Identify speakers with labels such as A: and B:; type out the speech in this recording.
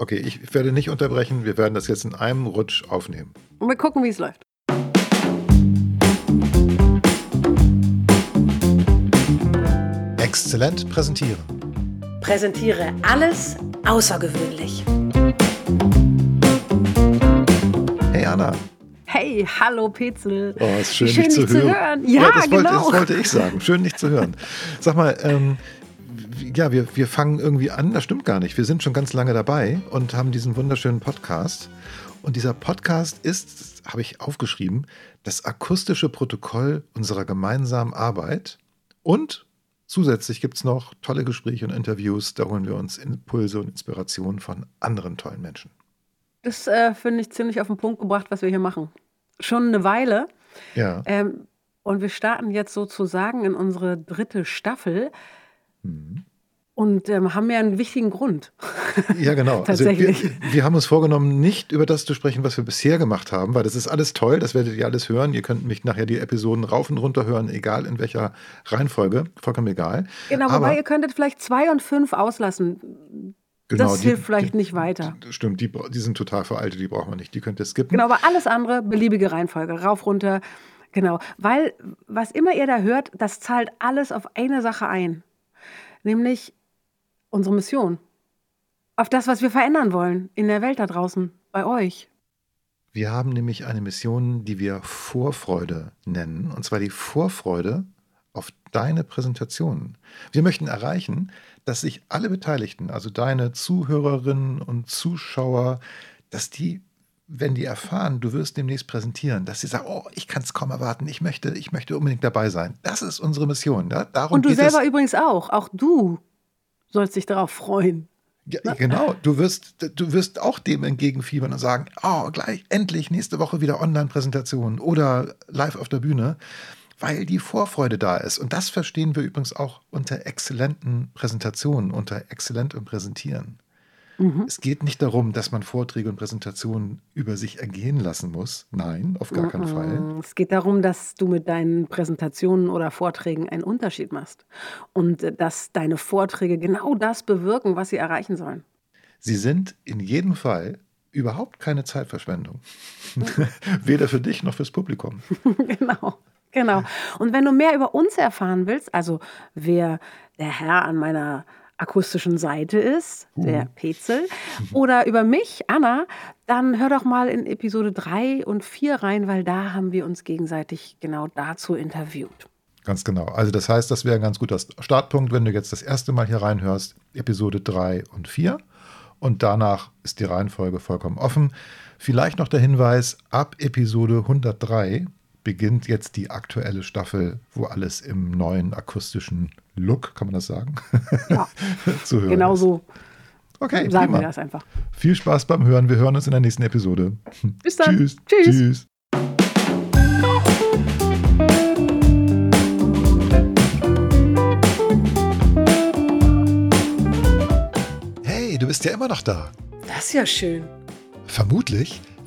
A: Okay, ich werde nicht unterbrechen. Wir werden das jetzt in einem Rutsch aufnehmen.
B: Und wir gucken, wie es läuft.
A: Exzellent präsentieren.
B: Präsentiere alles außergewöhnlich.
A: Hey Anna.
B: Hey, hallo Petzel.
A: Oh, ist schön,
B: schön
A: dich zu
B: dich
A: hören.
B: zu hören. Ja,
A: das, wollte,
B: genau.
A: das wollte ich sagen. Schön, dich zu hören. Sag mal, ähm, ja, wir, wir fangen irgendwie an. Das stimmt gar nicht. Wir sind schon ganz lange dabei und haben diesen wunderschönen Podcast. Und dieser Podcast ist, habe ich aufgeschrieben, das akustische Protokoll unserer gemeinsamen Arbeit. Und zusätzlich gibt es noch tolle Gespräche und Interviews. Da holen wir uns Impulse und Inspirationen von anderen tollen Menschen.
B: Das äh, finde ich ziemlich auf den Punkt gebracht, was wir hier machen. Schon eine Weile.
A: Ja.
B: Ähm, und wir starten jetzt sozusagen in unsere dritte Staffel
A: Mhm.
B: Und ähm, haben ja einen wichtigen Grund.
A: Ja, genau.
B: Tatsächlich.
A: Also wir, wir haben uns vorgenommen, nicht über das zu sprechen, was wir bisher gemacht haben, weil das ist alles toll, das werdet ihr alles hören. Ihr könnt mich nachher die Episoden rauf und runter hören, egal in welcher Reihenfolge, vollkommen egal.
B: Genau,
A: Aber-
B: wobei ihr könntet vielleicht zwei und fünf auslassen.
A: Genau,
B: das
A: die-
B: hilft vielleicht
A: die-
B: nicht weiter.
A: Stimmt, die, die sind total veraltet, die brauchen wir nicht, die könnt ihr skippen.
B: Genau, aber alles andere, beliebige Reihenfolge, rauf, runter. Genau, weil was immer ihr da hört, das zahlt alles auf eine Sache ein. Nämlich unsere Mission. Auf das, was wir verändern wollen in der Welt da draußen, bei euch.
A: Wir haben nämlich eine Mission, die wir Vorfreude nennen, und zwar die Vorfreude auf deine Präsentationen. Wir möchten erreichen, dass sich alle Beteiligten, also deine Zuhörerinnen und Zuschauer, dass die, wenn die erfahren, du wirst demnächst präsentieren, dass sie sagen, oh, ich kann es kaum erwarten, ich möchte, ich möchte unbedingt dabei sein. Das ist unsere Mission. Ja? Darum
B: Und du selber
A: es.
B: übrigens auch. Auch du sollst dich darauf freuen.
A: Ja, genau, du wirst, du wirst auch dem entgegenfiebern und sagen, oh, gleich, endlich, nächste Woche wieder Online-Präsentation oder live auf der Bühne, weil die Vorfreude da ist. Und das verstehen wir übrigens auch unter exzellenten Präsentationen, unter exzellentem Präsentieren.
B: Mhm.
A: Es geht nicht darum, dass man Vorträge und Präsentationen über sich ergehen lassen muss. Nein, auf gar keinen Fall.
B: Mm, Es geht darum, dass du mit deinen Präsentationen oder Vorträgen einen Unterschied machst. Und äh, dass deine Vorträge genau das bewirken, was sie erreichen sollen.
A: Sie sind in jedem Fall überhaupt keine Zeitverschwendung. Weder für dich noch fürs Publikum.
B: genau. Genau. Und wenn du mehr über uns erfahren willst, also wer der Herr an meiner akustischen Seite ist, der Petzel, oder über mich, Anna, dann hör doch mal in Episode 3 und 4 rein, weil da haben wir uns gegenseitig genau dazu interviewt.
A: Ganz genau. Also das heißt, das wäre ein ganz guter Startpunkt, wenn du jetzt das erste Mal hier reinhörst, Episode 3 und 4. Und danach ist die Reihenfolge vollkommen offen. Vielleicht noch der Hinweis, ab Episode 103 beginnt jetzt die aktuelle Staffel, wo alles im neuen akustischen Look, kann man das sagen,
B: Ja,
A: zu hören
B: genau
A: ist.
B: so
A: Okay,
B: sagen wir
A: prima.
B: das einfach.
A: Viel Spaß beim Hören. Wir hören uns in der nächsten Episode.
B: Bis dann.
A: Tschüss.
B: Tschüss.
A: Tschüss. Hey, du bist ja immer noch da.
B: Das ist ja schön.
A: Vermutlich